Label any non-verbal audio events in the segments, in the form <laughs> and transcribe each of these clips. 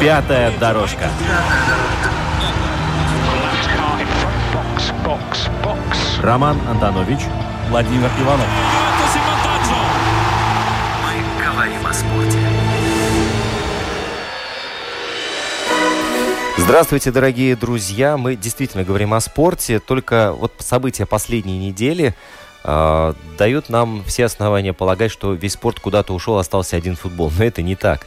Пятая дорожка. Роман Антонович, Владимир Иванов. Мы говорим о спорте. Здравствуйте, дорогие друзья. Мы действительно говорим о спорте, только вот события последней недели э, дают нам все основания полагать, что весь спорт куда-то ушел, остался один футбол. Но это не так.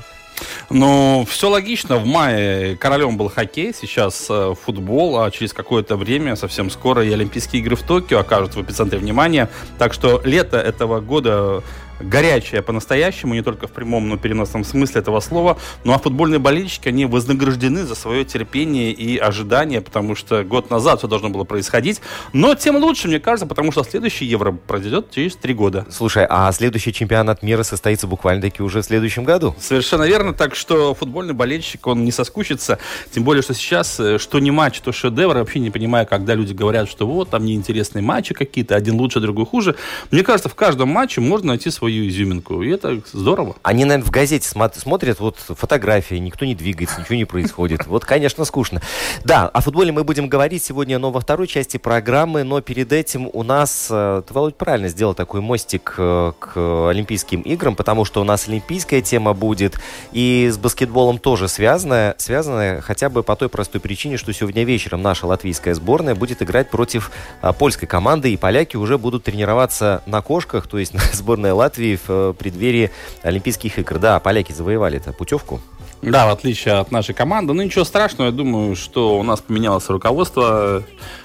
Ну, все логично. В мае королем был хоккей, сейчас э, футбол, а через какое-то время, совсем скоро, и Олимпийские игры в Токио окажутся в эпицентре внимания. Так что лето этого года горячая по-настоящему, не только в прямом, но и переносном смысле этого слова. Ну а футбольные болельщики, они вознаграждены за свое терпение и ожидание, потому что год назад все должно было происходить. Но тем лучше, мне кажется, потому что следующий Евро произойдет через три года. Слушай, а следующий чемпионат мира состоится буквально-таки уже в следующем году? Совершенно верно, так что футбольный болельщик, он не соскучится, тем более, что сейчас, э, что не матч, то шедевр, я вообще не понимаю, когда люди говорят, что вот, там неинтересные матчи какие-то, один лучше, другой хуже. Мне кажется, в каждом матче можно найти свою свою изюминку. И это здорово. Они, наверное, в газете смотрят, вот фотографии, никто не двигается, ничего не происходит. Вот, конечно, скучно. Да, о футболе мы будем говорить сегодня, но во второй части программы, но перед этим у нас, э, ты, Володь, правильно сделал такой мостик э, к Олимпийским играм, потому что у нас олимпийская тема будет, и с баскетболом тоже связанная, связанная хотя бы по той простой причине, что сегодня вечером наша латвийская сборная будет играть против а, польской команды, и поляки уже будут тренироваться на кошках, то есть <laughs> сборная Латвии Латвии в э, преддверии Олимпийских игр. Да, поляки завоевали эту путевку. Да, в отличие от нашей команды. Ну, ничего страшного, я думаю, что у нас поменялось руководство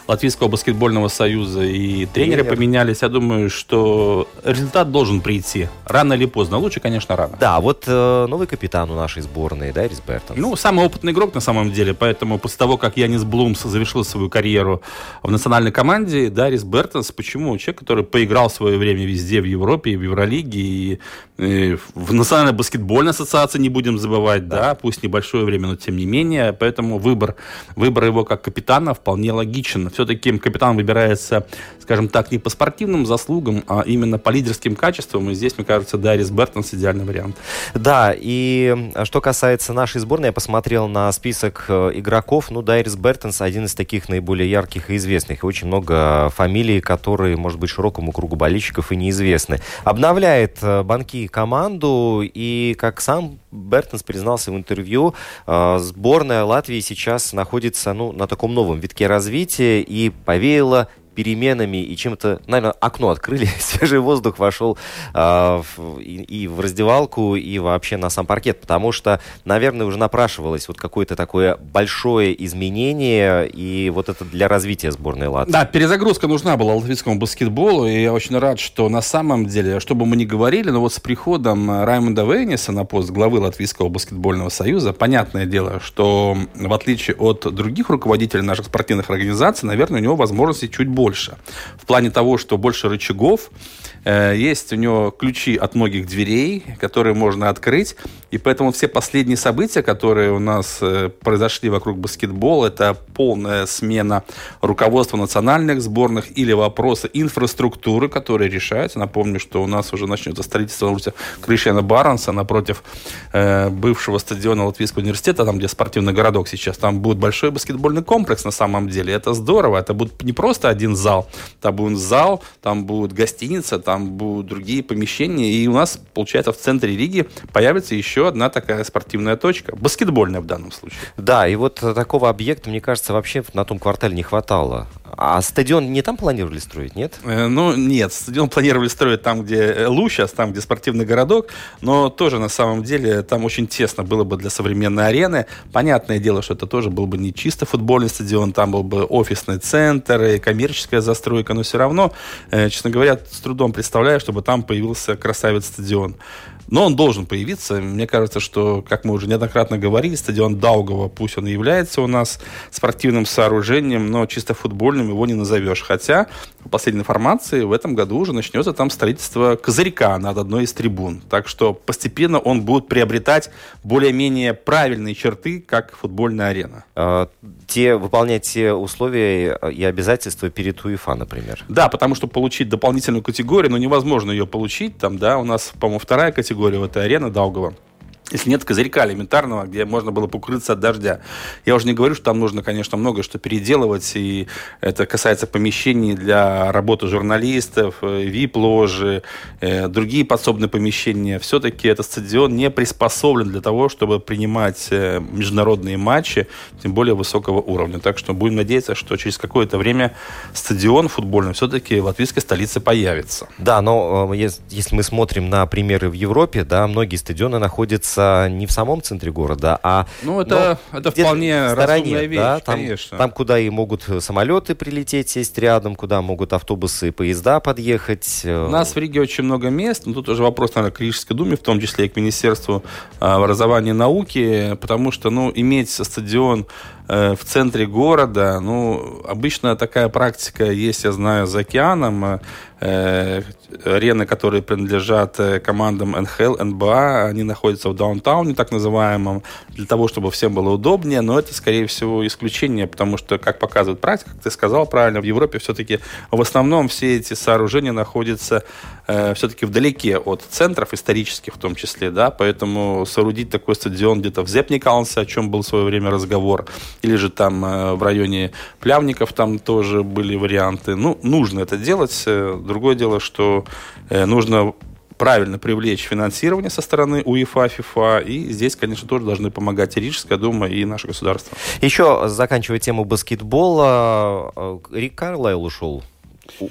Латвийского баскетбольного союза и тренеры Тренер. поменялись. Я думаю, что результат должен прийти. Рано или поздно. Лучше, конечно, рано. Да, вот э, новый капитан у нашей сборной, да, Рис Бертон? Ну, самый опытный игрок на самом деле. Поэтому после того, как Янис Блумс завершил свою карьеру в национальной команде, да, Рис Бертонс, почему? Человек, который поиграл в свое время везде, в Европе, и в Евролиге, и, и в Национальной баскетбольной ассоциации не будем забывать, да. да, пусть небольшое время, но тем не менее. Поэтому выбор, выбор его как капитана вполне логичен все-таки капитан выбирается, скажем так, не по спортивным заслугам, а именно по лидерским качествам. И здесь, мне кажется, Дарис Бертонс идеальный вариант. Да, и что касается нашей сборной, я посмотрел на список э, игроков. Ну, Дайрис Бертонс один из таких наиболее ярких и известных. Очень много фамилий, которые, может быть, широкому кругу болельщиков и неизвестны. Обновляет э, банки команду, и, как сам Бертонс признался в интервью, э, сборная Латвии сейчас находится ну, на таком новом витке развития, и повеяло переменами и чем-то, наверное, окно открыли, <laughs> свежий воздух вошел э, в, и, и в раздевалку, и вообще на сам паркет, потому что, наверное, уже напрашивалось вот какое-то такое большое изменение, и вот это для развития сборной Латвии. Да, перезагрузка нужна была латвийскому баскетболу, и я очень рад, что на самом деле, что бы мы ни говорили, но вот с приходом Раймонда Вейниса на пост главы Латвийского баскетбольного союза, понятное дело, что в отличие от других руководителей наших спортивных организаций, наверное, у него возможности чуть больше больше. В плане того, что больше рычагов, есть у него ключи от многих дверей, которые можно открыть. И поэтому все последние события, которые у нас э, произошли вокруг баскетбола, это полная смена руководства национальных сборных или вопросы инфраструктуры, которые решаются. Напомню, что у нас уже начнется строительство улицы Кришена Барнса напротив э, бывшего стадиона Латвийского университета, там, где спортивный городок сейчас. Там будет большой баскетбольный комплекс на самом деле. Это здорово. Это будет не просто один зал. Там будет зал, там будет гостиница, там там будут другие помещения, и у нас, получается, в центре Риги появится еще одна такая спортивная точка, баскетбольная в данном случае. Да, и вот такого объекта, мне кажется, вообще на том квартале не хватало. А стадион не там планировали строить, нет? Э, ну, нет, стадион планировали строить там, где э, Лущас, там, где спортивный городок, но тоже, на самом деле, там очень тесно было бы для современной арены. Понятное дело, что это тоже был бы не чисто футбольный стадион, там был бы офисный центр и коммерческая застройка, но все равно, э, честно говоря, с трудом представляю, чтобы там появился красавец-стадион. Но он должен появиться. Мне кажется, что, как мы уже неоднократно говорили, стадион Даугова, пусть он и является у нас спортивным сооружением, но чисто футбольным его не назовешь. Хотя, по последней информации, в этом году уже начнется там строительство козырька над одной из трибун. Так что постепенно он будет приобретать более-менее правильные черты, как футбольная арена. А, те, выполнять те условия и обязательства перед УЕФА, например. Да, потому что получить дополнительную категорию, ну, невозможно ее получить. Там, да, у нас, по-моему, вторая категория категорию, это арена Даугава. Если нет козырька элементарного, где можно было покрыться от дождя. Я уже не говорю, что там нужно, конечно, много что переделывать, и это касается помещений для работы журналистов, вип-ложи, э, другие подсобные помещения. Все-таки этот стадион не приспособлен для того, чтобы принимать э, международные матчи, тем более высокого уровня. Так что будем надеяться, что через какое-то время стадион футбольный все-таки в латвийской столице появится. Да, но э, если мы смотрим на примеры в Европе, да, многие стадионы находятся находится не в самом центре города, а ну, это, это вполне в стороне, вещь, да, там, конечно. там, куда и могут самолеты прилететь, сесть рядом, куда могут автобусы и поезда подъехать. У нас в Риге очень много мест, но тут уже вопрос, наверное, к Рижской думе, в том числе и к Министерству а, образования и науки, потому что, ну, иметь стадион э, в центре города, ну, обычно такая практика есть, я знаю, за океаном, э, арены, которые принадлежат э, командам НХЛ, НБА, они находятся в даунтауне, так называемом, для того, чтобы всем было удобнее, но это, скорее всего, исключение, потому что, как показывает практика, как ты сказал правильно, в Европе все-таки в основном все эти сооружения находятся э, все-таки вдалеке от центров исторических в том числе, да, поэтому соорудить такой стадион где-то в Зепникалнсе, о чем был в свое время разговор, или же там э, в районе Плявников там тоже были варианты. Ну, нужно это делать. Э, другое дело, что э, нужно правильно привлечь финансирование со стороны УЕФА, ФИФА. И здесь, конечно, тоже должны помогать и Рижская дума, и наше государство. Еще, заканчивая тему баскетбола, Рик Карлайл ушел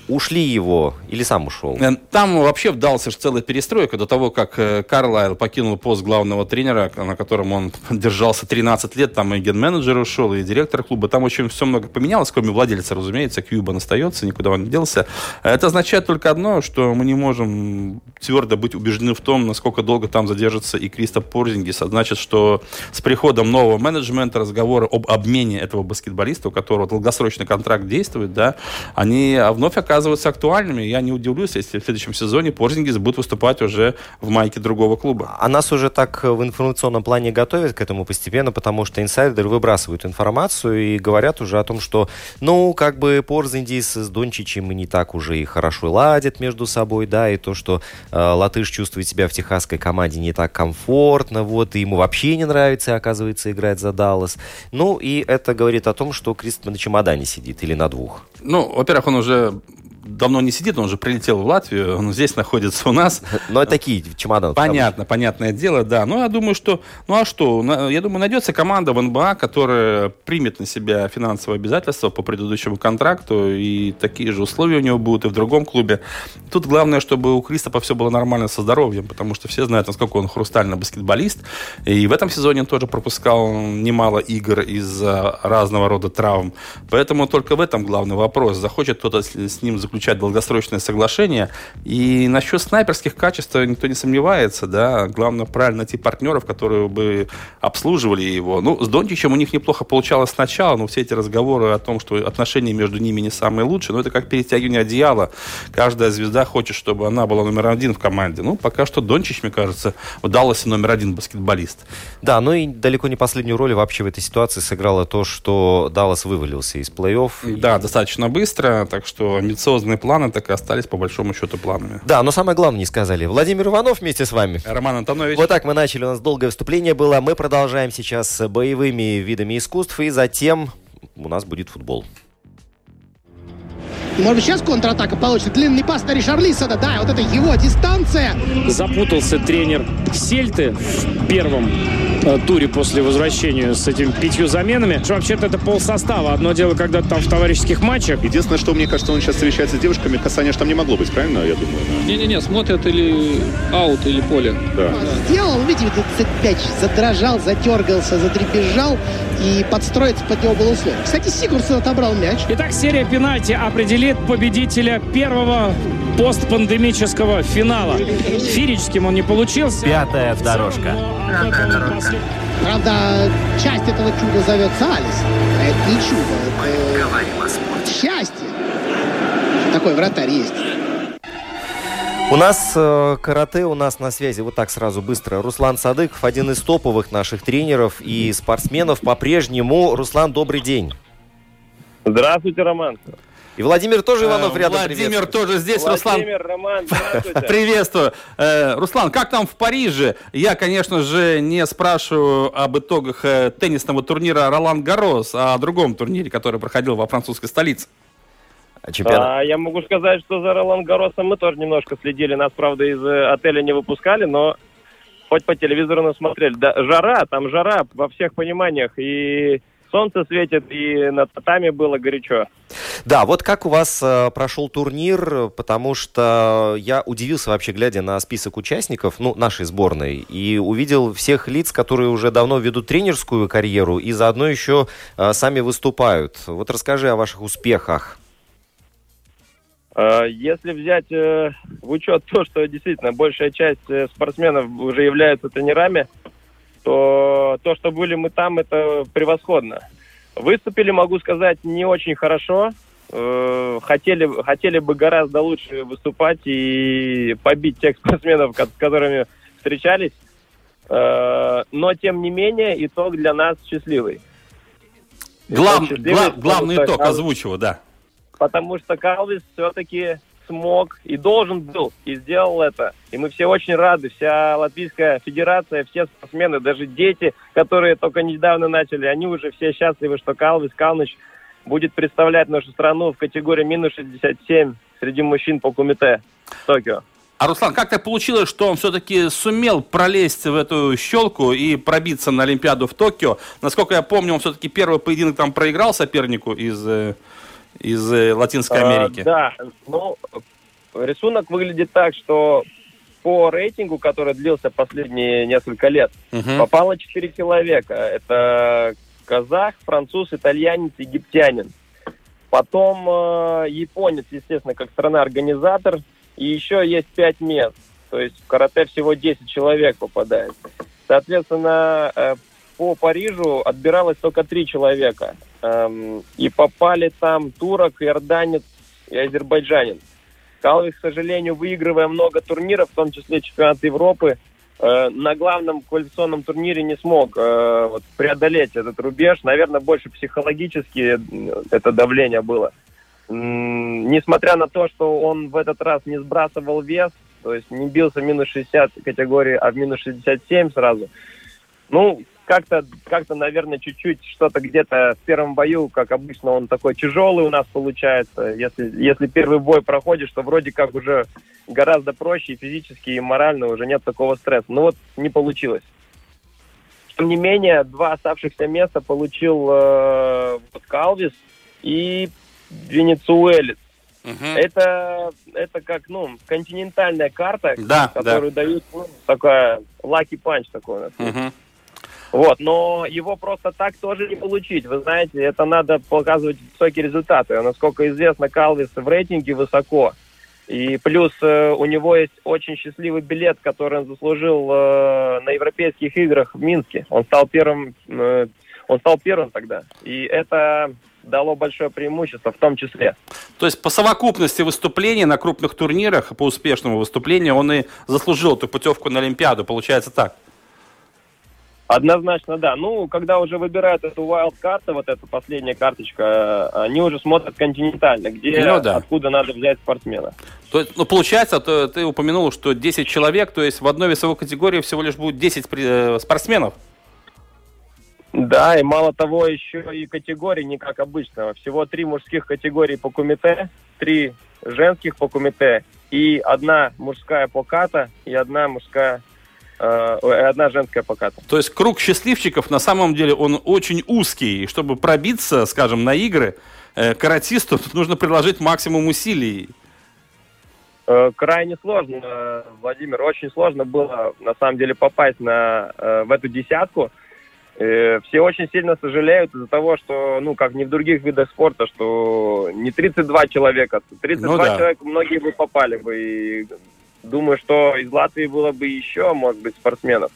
ушли его или сам ушел? Э, там вообще вдался целая перестройка до того, как э, Карлайл покинул пост главного тренера, на котором он <laughs> держался 13 лет, там и ген-менеджер ушел, и директор клуба. Там очень все много поменялось, кроме владельца, разумеется. Кьюбан остается, никуда он не делся. Это означает только одно, что мы не можем твердо быть убеждены в том, насколько долго там задержится и Криста Порзингис. А значит, что с приходом нового менеджмента разговоры об обмене этого баскетболиста, у которого долгосрочный контракт действует, да, они вновь вновь оказываются актуальными. Я не удивлюсь, если в следующем сезоне Порзингис будет выступать уже в майке другого клуба. А нас уже так в информационном плане готовят к этому постепенно, потому что инсайдеры выбрасывают информацию и говорят уже о том, что, ну, как бы Порзингис с Дончичем и не так уже и хорошо ладят между собой, да, и то, что э, Латыш чувствует себя в техасской команде не так комфортно, вот, и ему вообще не нравится, оказывается, играть за Даллас. Ну, и это говорит о том, что Крист на чемодане сидит или на двух. Ну, во-первых, он уже давно не сидит, он уже прилетел в Латвию, он здесь находится у нас. Но это такие чемоданы. Понятно, понятное дело, да. Ну, я думаю, что... Ну, а что? Я думаю, найдется команда в НБА, которая примет на себя финансовые обязательства по предыдущему контракту, и такие же условия у него будут и в другом клубе. Тут главное, чтобы у Кристопа все было нормально со здоровьем, потому что все знают, насколько он хрустальный баскетболист. И в этом сезоне он тоже пропускал немало игр из-за разного рода травм. Поэтому только в этом главный вопрос. Захочет кто-то с ним заключить заключать долгосрочное соглашение. И насчет снайперских качеств никто не сомневается, да. Главное правильно найти партнеров, которые бы обслуживали его. Ну, с Дончичем у них неплохо получалось сначала, но все эти разговоры о том, что отношения между ними не самые лучшие, ну, это как перетягивание одеяла. Каждая звезда хочет, чтобы она была номер один в команде. Ну, пока что Дончич, мне кажется, в Далласе номер один баскетболист. Да, ну и далеко не последнюю роль вообще в этой ситуации сыграло то, что Даллас вывалился из плей-офф. Да, достаточно быстро, так что амбициозно амбициозные планы так и остались по большому счету планами. Да, но самое главное не сказали. Владимир Иванов вместе с вами. Роман Антонович. Вот так мы начали, у нас долгое вступление было. Мы продолжаем сейчас с боевыми видами искусств, и затем у нас будет футбол. Может быть, сейчас контратака получится. Длинный пас на Ришарлисона. Да, вот это его дистанция. Запутался тренер Сельты в первом э, туре после возвращения с этими пятью заменами. Что вообще-то это пол состава. Одно дело, когда там в товарищеских матчах. Единственное, что мне кажется, он сейчас встречается с девушками, касания же там не могло быть, правильно, я думаю? да? Не-не-не, смотрят или аут, или поле. Да. Сделал, видите, этот мяч задрожал, затергался, затрепежал и подстроиться под него было условие. Кстати, Сигурсон отобрал мяч. Итак, серия пенальти определит победителя первого постпандемического финала. Фирическим он не получился. Пятая дорожка. Правда, часть этого чуда зовется Алис. Это не чудо, это счастье. Такой вратарь есть. У нас э, карате, у нас на связи, вот так сразу быстро, Руслан Садыков, один из топовых наших тренеров и спортсменов по-прежнему. Руслан, добрый день. Здравствуйте, Роман. И Владимир тоже Иванов Э, рядом Владимир тоже здесь, Руслан. Владимир, Роман, здравствуйте. Приветствую. Э, Руслан, как там в Париже? Я, конечно же, не спрашиваю об итогах э, теннисного турнира Ролан Гарос, а о другом турнире, который проходил во французской столице. Чемпионат. А, я могу сказать, что за Ролан Гаросом мы тоже немножко следили. Нас, правда, из отеля не выпускали, но хоть по телевизору нас смотрели. Да, жара, там жара во всех пониманиях. И солнце светит, и на татами было горячо. Да, вот как у вас э, прошел турнир, потому что я удивился вообще, глядя на список участников, ну, нашей сборной, и увидел всех лиц, которые уже давно ведут тренерскую карьеру и заодно еще э, сами выступают. Вот расскажи о ваших успехах. А, Если взять э, в учет то, что действительно большая часть э, спортсменов уже являются тренерами, то то, что были мы там, это превосходно. Выступили, могу сказать, не очень хорошо. Э, Хотели, хотели бы гораздо лучше выступать и побить тех спортсменов, с которыми встречались. Э, Но, тем не менее, итог для нас счастливый. Глав- счастливый, гла- потому главный итог озвучиваю, да. потому что Калвис все-таки смог и должен был, и сделал это. И мы все очень рады, вся Латвийская Федерация, все спортсмены, даже дети, которые только недавно начали, они уже все счастливы, что Калвис Калныч будет представлять нашу страну в категории минус 67 среди мужчин по кумите в Токио. А Руслан, как так получилось, что он все-таки сумел пролезть в эту щелку и пробиться на Олимпиаду в Токио? Насколько я помню, он все-таки первый поединок там проиграл сопернику из, э, из э, Латинской А, Америки. да, ну, рисунок выглядит так, что по рейтингу, который длился последние несколько лет, Мгм. попало 4 человека. Это казах, француз, итальянец, египтянин. Потом э, японец, естественно, как страна-организатор. И еще есть 5 мест. То есть в карате всего 10 человек попадает. Соответственно, э, по Парижу отбиралось только 3 человека. Эм, и попали там турок, иорданец и азербайджанин. Калвис, к сожалению, выигрывая много турниров, в том числе чемпионат Европы, э, на главном квалификационном турнире не смог э, вот, преодолеть этот рубеж. Наверное, больше психологически э, это давление было. М, Несмотря на то, что он в этот раз не сбрасывал вес, то есть не бился минус 60 категории, а в минус 67 сразу. Ну, как-то, как-то, наверное, чуть-чуть что-то где-то в первом бою, как обычно, он такой тяжелый у нас получается. Если, если первый бой проходишь, то вроде как уже гораздо проще и физически, и морально уже нет такого стресса. Ну вот не получилось. Тем не менее, два оставшихся места получил э, вот Калвис и венецуэлец. Мгм. Это, это как, ну, континентальная карта, Да, да. которую дают, ну, такая lucky punch такой у нас. Мгм. Вот, но его просто так тоже не получить. Вы знаете, это надо показывать высокие результаты. Насколько известно, Калвис в рейтинге высоко. И плюс э, у него есть очень счастливый билет, который он заслужил э, на Европейских играх в Минске. Он стал первым, э, он стал первым тогда. И это дало большое преимущество в том числе. То есть по совокупности выступлений на крупных турнирах, по успешному выступлению, он и заслужил эту путевку на Олимпиаду, получается так. Однозначно, да. Ну, когда уже выбирают эту wild карту, вот эта последняя карточка, э, они уже смотрят континентально, где, Ну да. откуда надо взять спортсмена. То есть, ну, получается, то, ты упомянул, что 10 человек, то есть в одной весовой категории всего лишь будет 10 при- э, спортсменов. Да, и мало того, еще и категории не как обычно. Всего три мужских категории по кумите, три женских по кумите и одна мужская по ката и одна мужская одна женская поката. То есть круг счастливчиков на самом деле он очень узкий. И чтобы пробиться, скажем, на игры, э, каратисту тут нужно приложить максимум усилий. Э, крайне сложно, Владимир, очень сложно было на самом деле попасть на, э, в эту десятку. Э, все очень сильно сожалеют из-за того, что, ну, как не в других видах спорта, что не 32 человека, 32 Ну да. человека многие бы попали бы. И думаю, что из Латвии было бы еще, может быть, спортсменов.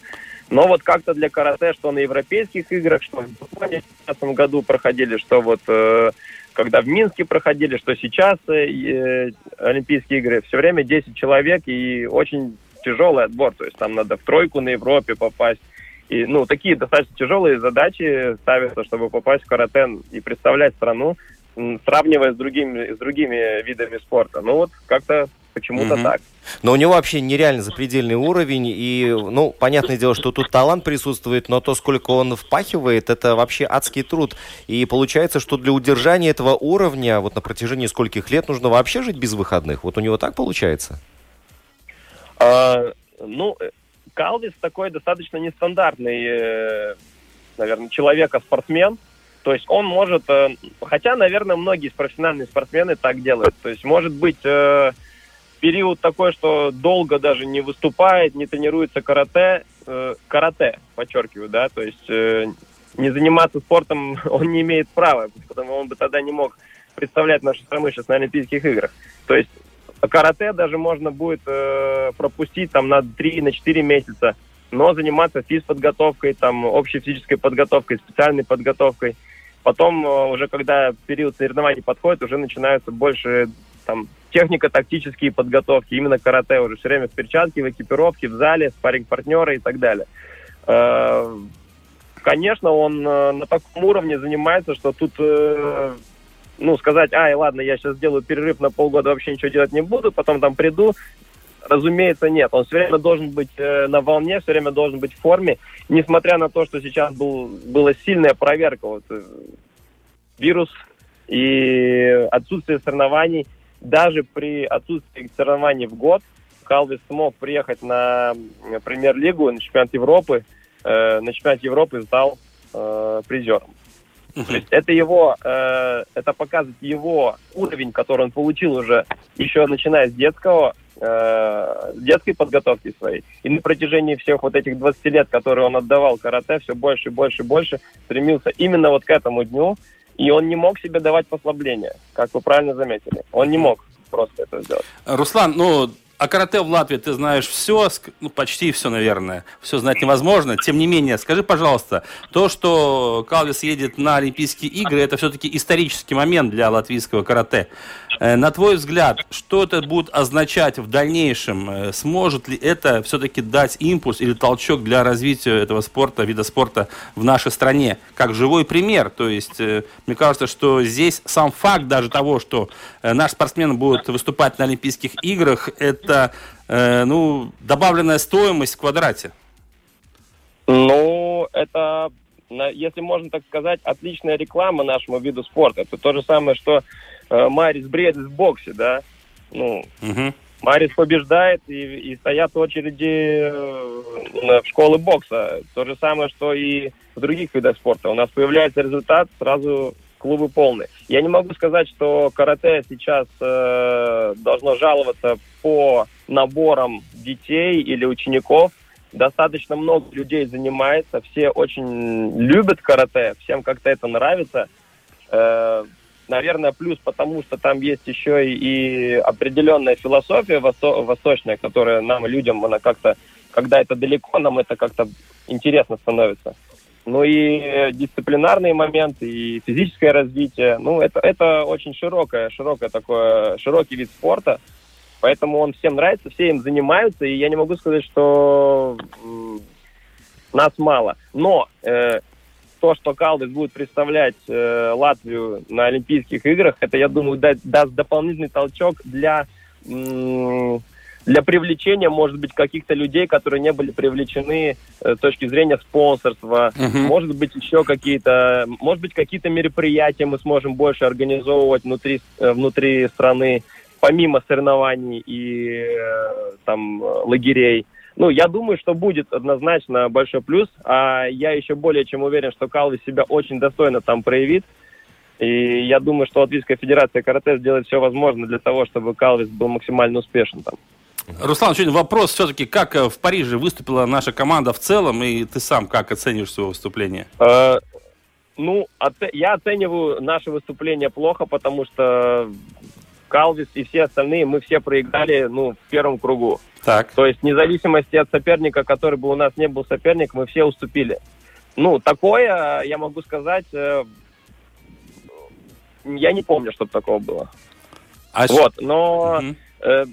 Но вот как-то для карате, что на европейских играх, что в Японии в 2015 году проходили, что вот э, когда в Минске проходили, что сейчас э, э, Олимпийские игры, все время 10 человек и очень тяжелый отбор. То есть там надо в тройку на Европе попасть. И, ну, такие достаточно тяжелые задачи ставятся, чтобы попасть в карате и представлять страну, сравнивая с другими, с другими видами спорта. Ну вот как-то почему-то Мгм. так. Но у него вообще нереально запредельный уровень, и, ну, понятное дело, что тут талант присутствует, но то, сколько он впахивает, это вообще адский труд. И получается, что для удержания этого уровня, вот на протяжении скольких лет нужно вообще жить без выходных. Вот у него так получается? А, ну, э, Калвис такой достаточно нестандартный, э, наверное, человек, а спортсмен. То есть он может, э, хотя, наверное, многие профессиональные спортсмены так делают. То есть может быть период такой, что долго даже не выступает, не тренируется карате, э, карате, подчеркиваю, да, то есть э, не заниматься спортом <laughs> он не имеет права, потому он бы тогда не мог представлять нашу страну сейчас на Олимпийских играх. То есть карате даже можно будет э, пропустить там на 3 на 4 месяца, но заниматься физподготовкой, там, общей физической подготовкой, специальной подготовкой. Потом, э, уже когда период соревнований подходит, уже начинаются больше там, технико-тактические подготовки, именно карате уже все время в перчатке, в экипировке, в зале, спарринг-партнеры и так далее. Э, Конечно, он э, на таком уровне занимается, что тут э, ну, сказать, ай, ладно, я сейчас сделаю перерыв на полгода, вообще ничего делать не буду, потом там приду, разумеется, нет. Он все время должен быть э, на волне, все время должен быть в форме, несмотря на то, что сейчас был, была сильная проверка, вот, э, вирус и отсутствие соревнований. Даже при отсутствии соревнований в год Калвис смог приехать на э, премьер-лигу, на чемпионат Европы, э, на чемпионат Европы стал э, призером. То есть это его, э, это показывает его уровень, который он получил уже еще начиная с детского, э, детской подготовки своей. И на протяжении всех вот этих 20 лет, которые он отдавал карате, все больше и больше и больше стремился именно вот к этому дню. И он не мог себе давать послабления, как вы правильно заметили. Он не мог просто это сделать. Руслан, ну, о карате в Латвии ты знаешь все, ну, почти все, наверное. Все знать невозможно. Тем не менее, скажи, пожалуйста, то, что Калвис едет на Олимпийские игры, это все-таки исторический момент для латвийского карате. Э, На твой взгляд, что это будет означать в дальнейшем? Э, Сможет ли это все-таки дать импульс или толчок для развития этого спорта, вида спорта в нашей стране? Как живой пример. То есть, э, мне кажется, что здесь сам факт даже того, что наш спортсмен будет выступать на Олимпийских играх, это э, ну, добавленная стоимость в квадрате. Ну, это, если можно так сказать, отличная реклама нашему виду спорта. Это то же самое, что э, Марис Бредис в боксе, да? Ну, Мгм. Марис побеждает, и, и стоят очереди э, в школы бокса. То же самое, что и в других видах спорта. У нас появляется результат, сразу клубы полные. Я не могу сказать, что карате сейчас э, должно жаловаться по наборам детей или учеников. Достаточно много людей занимается, все очень любят карате, всем как-то это нравится. Э, наверное, плюс потому, что там есть еще и, и определенная философия восто- восточная, которая нам, людям, она как-то, когда это далеко, нам это как-то интересно становится. Ну и э, дисциплинарные моменты, и физическое развитие. Ну, это, это очень широкое, широкое такое, широкий вид спорта. Поэтому он всем нравится, все им занимаются, и я не могу сказать, что нас мало. Но э, то, что Калдес будет представлять э, Латвию на Олимпийских играх, это, я думаю, да- даст дополнительный толчок для, для привлечения, может быть, каких-то людей, которые не были привлечены э, с точки зрения спонсорства. Мгм. Может быть, еще какие-то, может быть, какие-то мероприятия мы сможем больше организовывать внутри, э, внутри страны, помимо соревнований и э, там лагерей. Ну, я думаю, что будет однозначно большой плюс, а я еще более чем уверен, что Калви себя очень достойно там проявит. И я думаю, что Латвийская Федерация карате сделает все возможное для того, чтобы Калвис был максимально успешен там. Руслан, сегодня вопрос все-таки, как э, в Париже выступила наша команда в целом, и ты сам как оценишь свое выступление? Э, ну, я оцениваю наше выступление плохо, потому что Калвис и все остальные, мы все проиграли, ну, в первом кругу. Так. То есть, вне зависимости от соперника, который бы у нас не был соперник, мы все уступили. Ну, такое, я могу сказать, э, я не помню, чтобы такого было. А Вот, но э,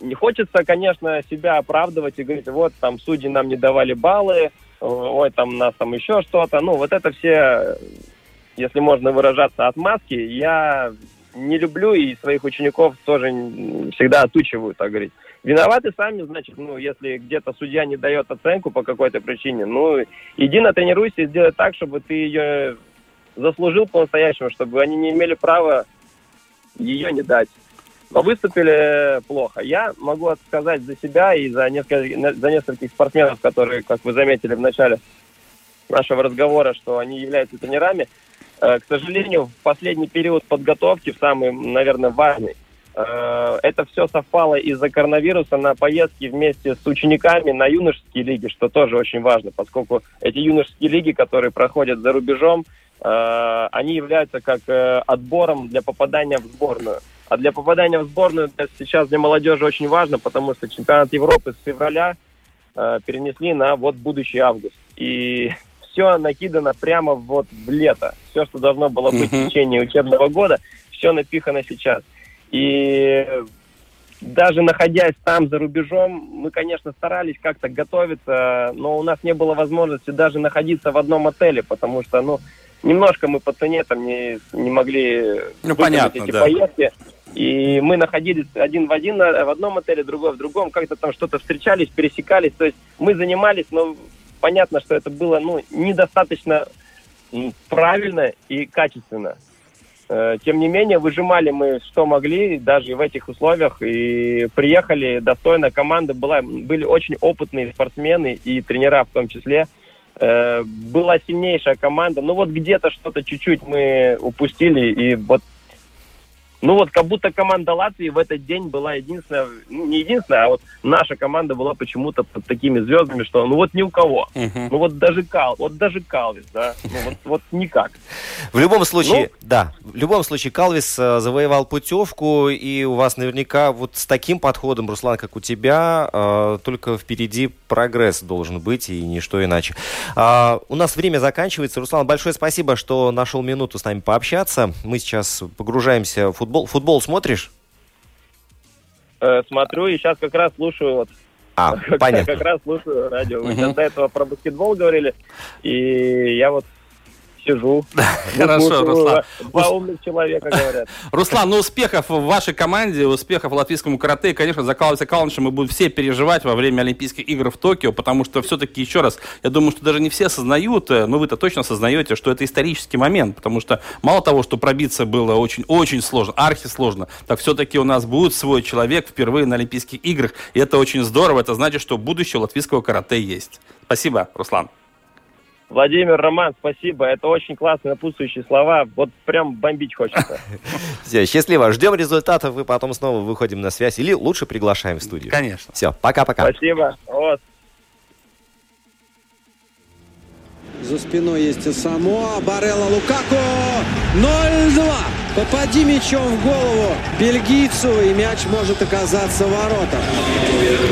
не хочется, конечно, себя оправдывать и говорить, вот там судьи нам не давали баллы, ой, там нас там еще что-то. Ну, вот это все, если можно выражаться, отмазки. Я не люблю и своих учеников тоже всегда отучиваю, так говорить. Виноваты сами, значит, ну, если где-то судья не дает оценку по какой-то причине, ну, иди натренируйся и сделай так, чтобы ты ее заслужил по-настоящему, чтобы они не имели права ее не дать. Но выступили плохо. Я могу сказать за себя и за, несколько, за нескольких спортсменов, которые, как вы заметили в начале нашего разговора, что они являются тренерами. Э, К сожалению, в последний период подготовки, в самый, наверное, важный, э, это все совпало из-за коронавируса на поездки вместе с учениками на юношеские лиги, что тоже очень важно, поскольку эти юношеские лиги, которые проходят за рубежом, они являются как э, отбором для попадания в сборную. А для попадания в сборную сейчас для молодежи очень важно, потому что чемпионат Европы с февраля э, перенесли на вот будущий август. И <laughs> все накидано прямо вот в лето. Все, что должно было быть в течение учебного года, все напихано сейчас. И даже находясь там за рубежом, мы, конечно, старались как-то готовиться, но у нас не было возможности даже находиться в одном отеле, потому что, ну, немножко мы по цене там не, не могли Ну, понятно, эти да. поездки. И мы находились один в один на- в одном отеле, другой в другом, как-то там что-то встречались, пересекались. То есть мы занимались, но понятно, что это было ну, недостаточно правильно и качественно. Э, Тем не менее, выжимали мы что могли, даже в этих условиях, и приехали достойно. Команда была, были очень опытные спортсмены и тренера в том числе. Э, Была сильнейшая команда. Ну вот где-то что-то чуть-чуть мы упустили, и вот ну вот как будто команда Латвии в этот день была единственная, ну не единственная, а вот наша команда была почему-то под такими звездами, что ну вот ни у кого. Ну вот даже Кал, вот даже Калвис, да, ну вот, вот никак. В любом случае, Ну? да, в любом случае Калвис э, завоевал путевку, и у вас наверняка вот с таким подходом, Руслан, как у тебя, э, только впереди прогресс должен быть, и ничто иначе. А, у нас время заканчивается. Руслан, большое спасибо, что нашел минуту с нами пообщаться. Мы сейчас погружаемся в футбол. Футбол смотришь? Э, смотрю и сейчас как раз слушаю вот А, <laughs> как, понятно. как раз слушаю радио. Вы сейчас до этого про баскетбол говорили, и я вот сижу. <laughs> Хорошо, слушаю, Руслан. Два умных человека говорят. <laughs> Руслан, ну успехов в вашей команде, успехов латвийскому карате. И, конечно, за Калвиса Калнича мы будем все переживать во время Олимпийских игр в Токио, потому что все-таки, еще раз, я думаю, что даже не все осознают, э, но вы-то точно осознаете, что это исторический момент, потому что мало того, что пробиться было очень-очень сложно, архисложно, так все-таки у нас будет свой человек впервые на Олимпийских играх, и это очень здорово, это значит, что будущее латвийского карате есть. Спасибо, Руслан. Владимир, Роман, спасибо. Это очень классные напутствующие слова. Вот прям бомбить хочется. <laughs> Все, счастливо. Ждем результатов, и потом снова выходим на связь. Или лучше приглашаем в студию. Конечно. Все, пока-пока. Спасибо. Вот. За спиной есть Самоа, Барелла, Лукако. 0-2. Попади мячом в голову бельгийцу, и мяч может оказаться в воротах.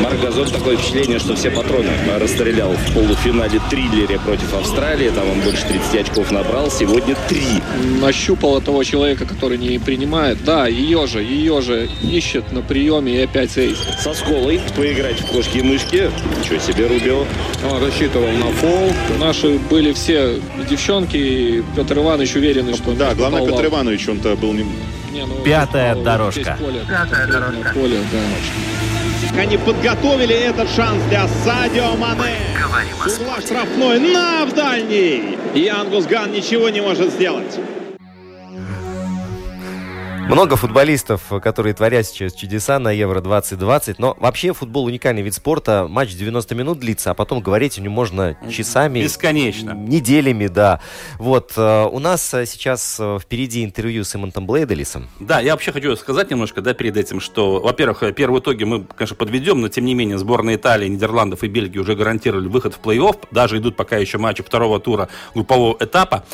Марк Газон такое впечатление, что все патроны расстрелял в полуфинале триллере против Австралии. Там он больше 30 очков набрал. Сегодня три. Нащупала того человека, который не принимает. Да, ее же, ее же ищет на приеме и опять сейс. Со сколой поиграть в кошки и мышки. Ничего себе, Рубио. Он рассчитывал на фол. Наши были все девчонки, и Петр Иванович уверен, что... Да, главное, Петр Иванович, он-то был не... Не, ну, Пятая дорожка. Пятая дорожка. Поле, да. Они подготовили этот шанс для Садио Мане. С угла штрафной на в дальний. И Ангус Ган ничего не может сделать. Много футболистов, которые творят сейчас чудеса на Евро-2020, но вообще футбол уникальный вид спорта. Матч 90 минут длится, а потом говорить о нем можно часами. Бесконечно. Неделями, да. Вот, э, у нас э, сейчас э, впереди интервью с Эммонтом Блейделисом. Да, я вообще хочу сказать немножко, да, перед этим, что, во-первых, первые итоги мы, конечно, подведем, но, тем не менее, сборная Италии, Нидерландов и Бельгии уже гарантировали выход в плей-офф, даже идут пока еще матчи второго тура группового этапа.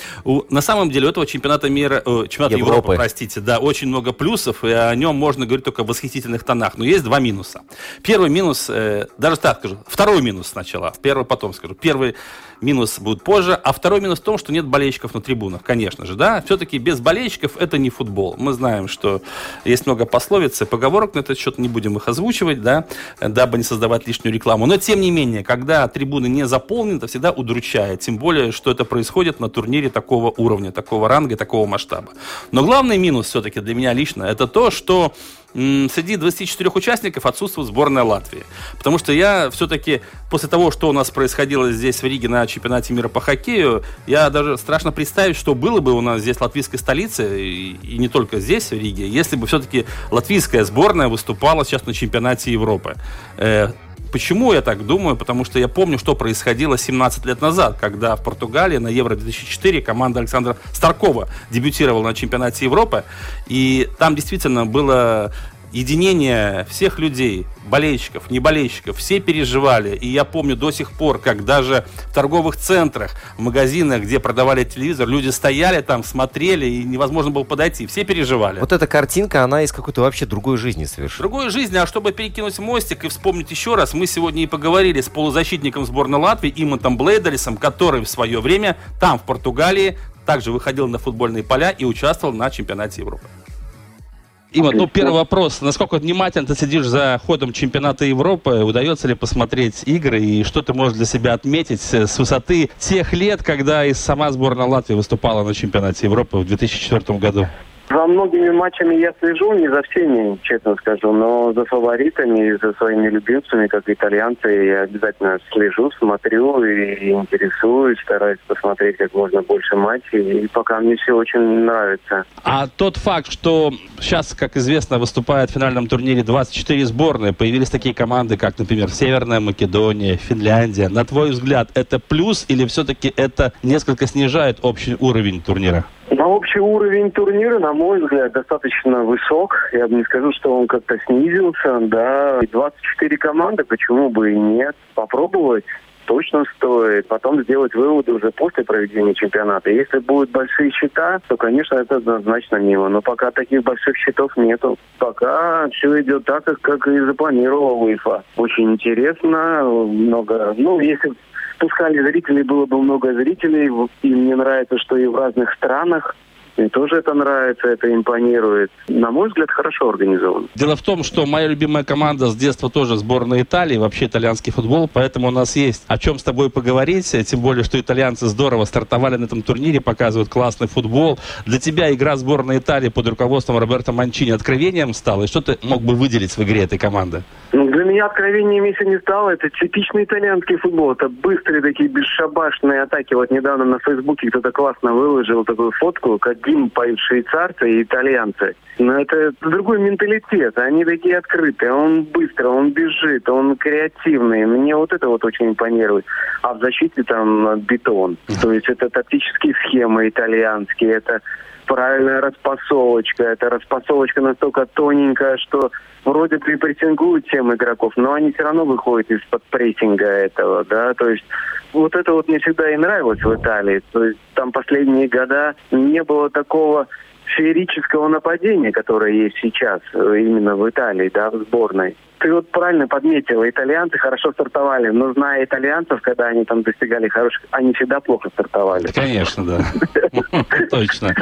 На самом деле, у этого чемпионата мира, э, чемпионата Европы. Европы, простите, да, очень много плюсов, и о нем можно говорить только в восхитительных тонах. Но есть два минуса. Первый минус, э, даже так скажу, второй минус сначала, первый потом скажу. Первый минус будет позже, а второй минус в том, что нет болельщиков на трибунах, конечно же, да. Все-таки без болельщиков это не футбол. Мы знаем, что есть много пословиц и поговорок на этот счет, не будем их озвучивать, да, дабы не создавать лишнюю рекламу. Но, тем не менее, когда трибуны не заполнены, это всегда удручает. Тем более, что это происходит на турнире такого уровня, такого ранга, такого масштаба. Но главный минус все-таки для меня лично, это то, что среди 24 участников отсутствует сборная Латвии. Потому что я все-таки после того, что у нас происходило здесь в Риге на чемпионате мира по хоккею, я даже страшно представить, что было бы у нас здесь латвийской столице, и, и не только здесь, в Риге, если бы все-таки латвийская сборная выступала сейчас на чемпионате Европы. Э, Почему я так думаю? Потому что я помню, что происходило 17 лет назад, когда в Португалии на Евро-2004 команда Александра Старкова дебютировала на чемпионате Европы. И там действительно было единение всех людей, болельщиков, не болельщиков, все переживали. И я помню до сих пор, как даже в торговых центрах, в магазинах, где продавали телевизор, люди стояли там, смотрели, и невозможно было подойти. Все переживали. Вот эта картинка, она из какой-то вообще другой жизни совершенно. Другой жизни, а чтобы перекинуть мостик и вспомнить еще раз, мы сегодня и поговорили с полузащитником сборной Латвии Имантом Блейдерисом, который в свое время там, в Португалии, также выходил на футбольные поля и участвовал на чемпионате Европы. Има, ну первый вопрос. Насколько внимательно ты сидишь за ходом чемпионата Европы? Удается ли посмотреть игры и что ты можешь для себя отметить с высоты тех лет, когда и сама сборная Латвии выступала на чемпионате Европы в 2004 году? За многими матчами я слежу, не за всеми, честно скажу, но за фаворитами и за своими любимцами, как итальянцы, я обязательно слежу, смотрю и интересуюсь, стараюсь посмотреть как можно больше матчей, и пока мне все очень нравится. А тот факт, что сейчас, как известно, выступает в финальном турнире 24 сборные, появились такие команды, как, например, Северная Македония, Финляндия, на твой взгляд, это плюс или все-таки это несколько снижает общий уровень турнира? На общий уровень турнира, на мой взгляд, достаточно высок. Я бы не скажу, что он как-то снизился, да. 24 команды, почему бы и нет. Попробовать точно стоит. Потом сделать выводы уже после проведения чемпионата. Если будут большие счета, то, конечно, это однозначно мимо. Но пока таких больших счетов нету. Пока все идет так, как, и запланировал УЕФА. Очень интересно, много... Ну, если пускали зрителей, было бы много зрителей. И мне нравится, что и в разных странах мне тоже это нравится, это импонирует. На мой взгляд, хорошо организовано. Дело в том, что моя любимая команда с детства тоже сборная Италии, вообще итальянский футбол, поэтому у нас есть о чем с тобой поговорить, тем более, что итальянцы здорово стартовали на этом турнире, показывают классный футбол. Для тебя игра сборной Италии под руководством Роберто Манчини откровением стала, и что ты мог бы выделить в игре этой команды? Ну, для меня откровением, если не стало, это типичный итальянский футбол. Это быстрые такие бесшабашные атаки. Вот недавно на Фейсбуке кто-то классно выложил такую фотку, как гимн поют швейцарцы и итальянцы. Но это другой менталитет. Они такие открытые. Он быстро, он бежит, он креативный. Мне вот это вот очень импонирует. А в защите там бетон. То есть это тактические схемы итальянские. Это правильная распасовочка. Это распасовочка настолько тоненькая, что вроде бы и прессингуют тем игроков, но они все равно выходят из-под прессинга этого, да, то есть вот это вот мне всегда и нравилось в Италии. То есть там последние года не было такого феерического нападения, которое есть сейчас э, именно в Италии, да, в сборной ты вот правильно подметила, итальянцы хорошо стартовали, но зная итальянцев, когда они там достигали хороших, они всегда плохо стартовали. Конечно, да. <laughs> Точно.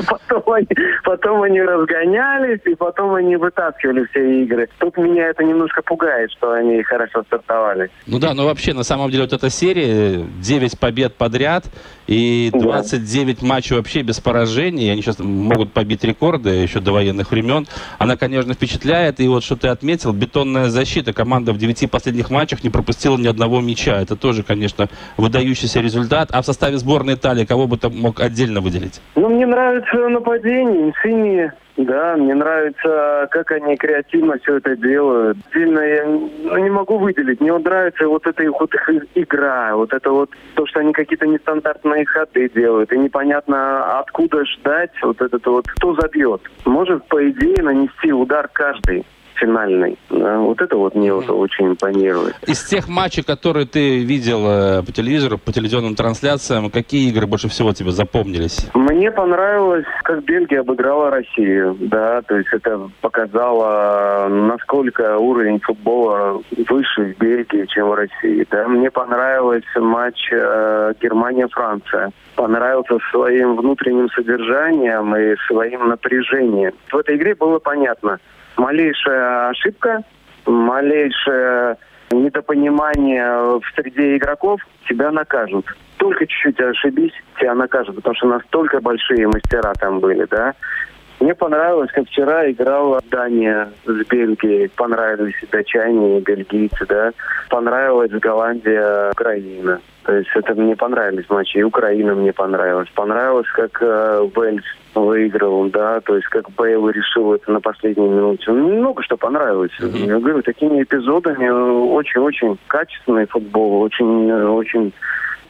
Потом они разгонялись, и потом они вытаскивали все игры. Тут меня это немножко пугает, что они хорошо стартовали. Ну да, но вообще, на самом деле, вот эта серия, 9 побед подряд, и 29 матчей вообще без поражений, они сейчас могут побить рекорды еще до военных времен. Она, конечно, впечатляет, и вот что ты отметил, бетонная защита защита. Команда в девяти последних матчах не пропустила ни одного мяча. Это тоже, конечно, выдающийся результат. А в составе сборной Италии кого бы ты мог отдельно выделить? Ну, мне нравится нападение, Инсини, да, мне нравится, как они креативно все это делают. Сильно я ну, не могу выделить. Мне вот нравится вот эта вот их игра, вот это вот то, что они какие-то нестандартные ходы делают. И непонятно, откуда ждать вот этот вот, кто забьет. Может, по идее, нанести удар каждый финальный. Вот это вот мне вот очень импонирует. Из тех матчей, которые ты видел э, по телевизору, по телевизионным трансляциям, какие игры больше всего тебе запомнились? Мне понравилось, как Бельгия обыграла Россию. Да, то есть это показало, насколько уровень футбола выше в Бельгии, чем в России. Да, мне понравился матч э, Германия-Франция понравился своим внутренним содержанием и своим напряжением. В этой игре было понятно, малейшая ошибка, малейшее недопонимание в среде игроков тебя накажут. Только чуть-чуть ошибись, тебя накажут, потому что настолько большие мастера там были, да. Мне понравилось, как вчера играла Дания с Бельгией. Понравились и датчане, и бельгийцы, да. Понравилась Голландия, Украина. То есть это мне понравились матчи. И Украина мне понравилась. Понравилось, как э, Вельс выиграл, да, то есть как Бейл решил это на последней минуте. Ну, много что понравилось. Mm-hmm. Я говорю, такими эпизодами очень-очень качественный футбол, очень-очень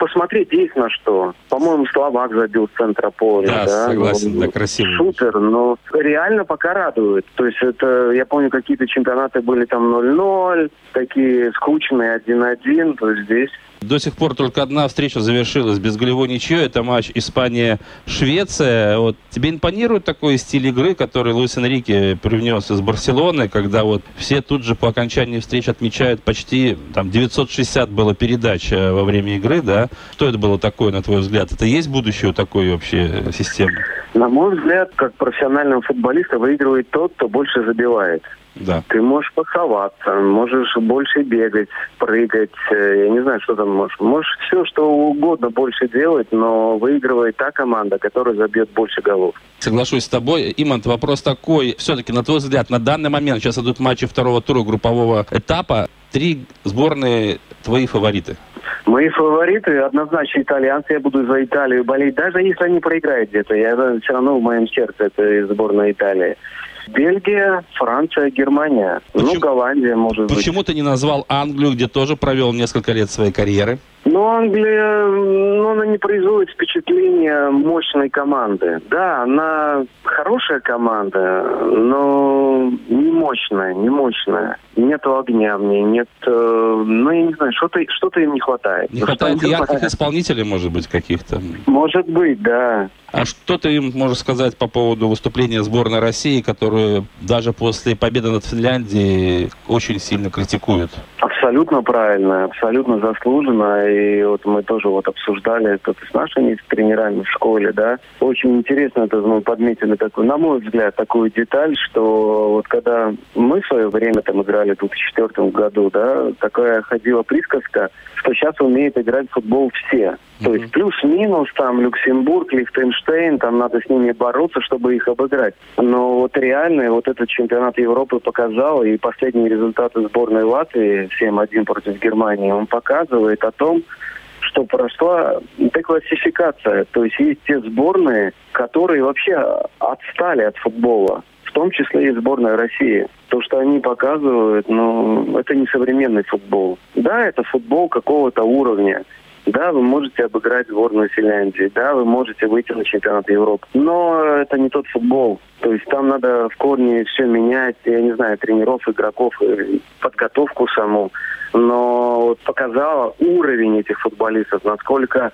посмотреть есть на что. По-моему, Словак забил с центра поля. Да, да? согласен, да, красиво. Шутер, но реально пока радует. То есть это, я помню, какие-то чемпионаты были там 0-0, такие скучные 1-1, то есть здесь до сих пор только одна встреча завершилась без голевой ничьей. Это матч Испания-Швеция. Вот тебе импонирует такой стиль игры, который Луис Энрике привнес из Барселоны, когда вот все тут же по окончании встреч отмечают почти там 960 было передач э, во время игры, да? Что это было такое, на твой взгляд? Это есть будущее у такой вообще системы? На мой взгляд, как профессионального футболиста выигрывает тот, кто больше забивает. Да. Ты можешь пасоваться, можешь больше бегать, прыгать, э, я не знаю, что там можешь. Можешь все, что угодно больше делать, но выигрывает та команда, которая забьет больше голов. Соглашусь с тобой. Имант, вопрос такой. Все-таки, на твой взгляд, на данный момент, сейчас идут матчи второго тура группового этапа, три сборные твои фавориты? Мои фавориты однозначно итальянцы. Я буду за Италию болеть. Даже если они проиграют где-то, я все равно в моем сердце это сборная Италии. Бельгия, Франция, Германия. Ну, Почему, ну, Голландия, может почему быть. Почему ты не назвал Англию, где тоже провел несколько лет своей карьеры? Ну, Англия, ну, она не производит впечатления мощной команды. Да, она хорошая команда, но не мощная, не мощная. Нету огня в ней, нет, э, ну, я не знаю, что-то что им не хватает. Не хватает ярких исполнителей, может быть, каких-то? Может быть, да. А что ты им можешь сказать по поводу выступления сборной России, которую даже после победы над Финляндией очень сильно критикуют? Абсолютно правильно, абсолютно заслуженно. И вот мы тоже вот обсуждали это с нашими тренерами в школе, да. Очень интересно это мы подметили такую, на мой взгляд, такую деталь, что вот когда мы в свое время там играли в 2004 году, да, такая ходила присказка, что сейчас умеют играть в футбол все. То есть плюс-минус там Люксембург, Лихтенштейн, там надо с ними бороться, чтобы их обыграть. Но вот реально вот этот чемпионат Европы показал, и последние результаты сборной Латвии 7-1 против Германии, он показывает о том, что прошла деклассификация. То есть есть те сборные, которые вообще отстали от футбола в том числе и сборная России. То, что они показывают, ну, это не современный футбол. Да, это футбол какого-то уровня. Да, вы можете обыграть сборную Финляндии, да, вы можете выйти на чемпионат Европы. Но это не тот футбол. То есть там надо в корне все менять, я не знаю, тренеров, игроков, э, подготовку саму. Но вот показала уровень этих футболистов, насколько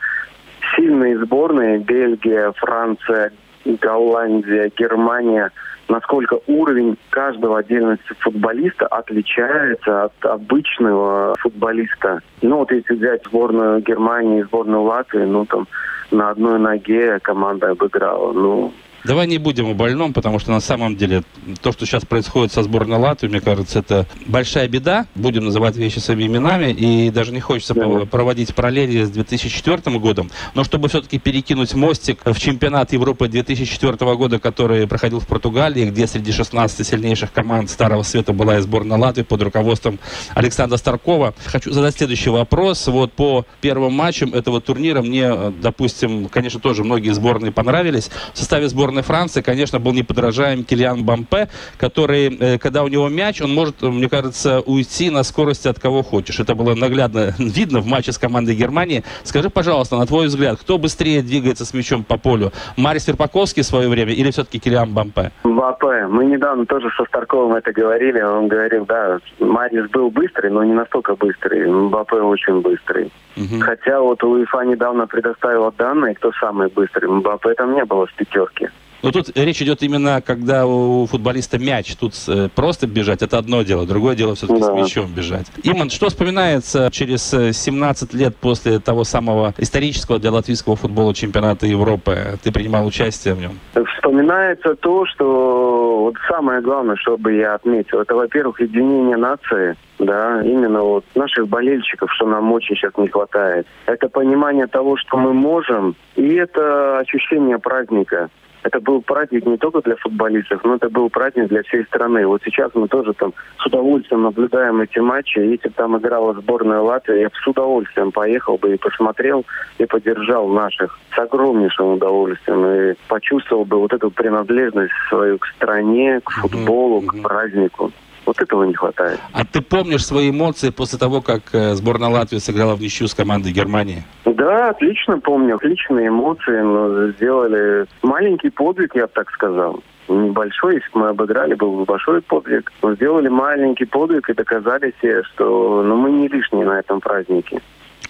сильные сборные Бельгия, Франция, Голландия, Германия – насколько уровень каждого отдельности футболиста отличается от обычного футболиста. Ну вот если взять сборную Германии сборную Латвии, ну там на одной ноге команда обыграла. Ну, Давай не будем о больном, потому что на самом деле то, что сейчас происходит со сборной Латвии, мне кажется, это большая беда. Будем называть вещи своими именами. И даже не хочется да. проводить параллели с 2004 годом. Но чтобы все-таки перекинуть мостик в чемпионат Европы 2004 года, который проходил в Португалии, где среди 16 сильнейших команд Старого Света была и сборная Латвии под руководством Александра Старкова. Хочу задать следующий вопрос. Вот по первым матчам этого турнира мне, допустим, конечно, тоже многие сборные понравились. В составе сборной Франции, конечно, был неподражаем Килиан Бампе, который, э, когда у него мяч, он может, мне кажется, уйти на скорости от кого хочешь. Это было наглядно <laughs> видно в матче с командой Германии. Скажи, пожалуйста, на твой взгляд, кто быстрее двигается с мячом по полю? Марис Верпаковский в свое время или все-таки Килиан Бампе? Бампе. Мы недавно тоже со Старковым это говорили. Он говорил, да, Марис был быстрый, но не настолько быстрый. Мбаппе очень быстрый. Угу. Хотя вот УЕФА недавно предоставила данные, кто самый быстрый. Мбаппе там не было в пятерке. Но тут речь идет именно, когда у футболиста мяч. Тут э, просто бежать, это одно дело. Другое дело все-таки да. с мячом бежать. Иман, что вспоминается через 17 э, лет после того самого исторического для латвийского футбола чемпионата Европы? Ты принимал участие в нем? Вспоминается то, что вот самое главное, чтобы я отметил, это, во-первых, единение нации, да, именно вот наших болельщиков, что нам очень сейчас не хватает. Это понимание того, что мы можем, и это ощущение праздника это был праздник не только для футболистов, но это был праздник для всей страны. Вот сейчас мы тоже там с удовольствием наблюдаем эти матчи. Если бы там играла сборная Латвии, я бы с удовольствием поехал бы и посмотрел, и поддержал наших с огромнейшим удовольствием. И почувствовал бы вот эту принадлежность свою к стране, к футболу, к празднику. Вот этого не хватает. А ты помнишь свои эмоции после того, как э, сборная Латвии сыграла в ничью с командой Германии? Да, отлично помню. Отличные эмоции. Мы сделали маленький подвиг, я бы так сказал небольшой, если бы мы обыграли, был бы большой подвиг. Мы сделали маленький подвиг и доказали себе, что ну, мы не лишние на этом празднике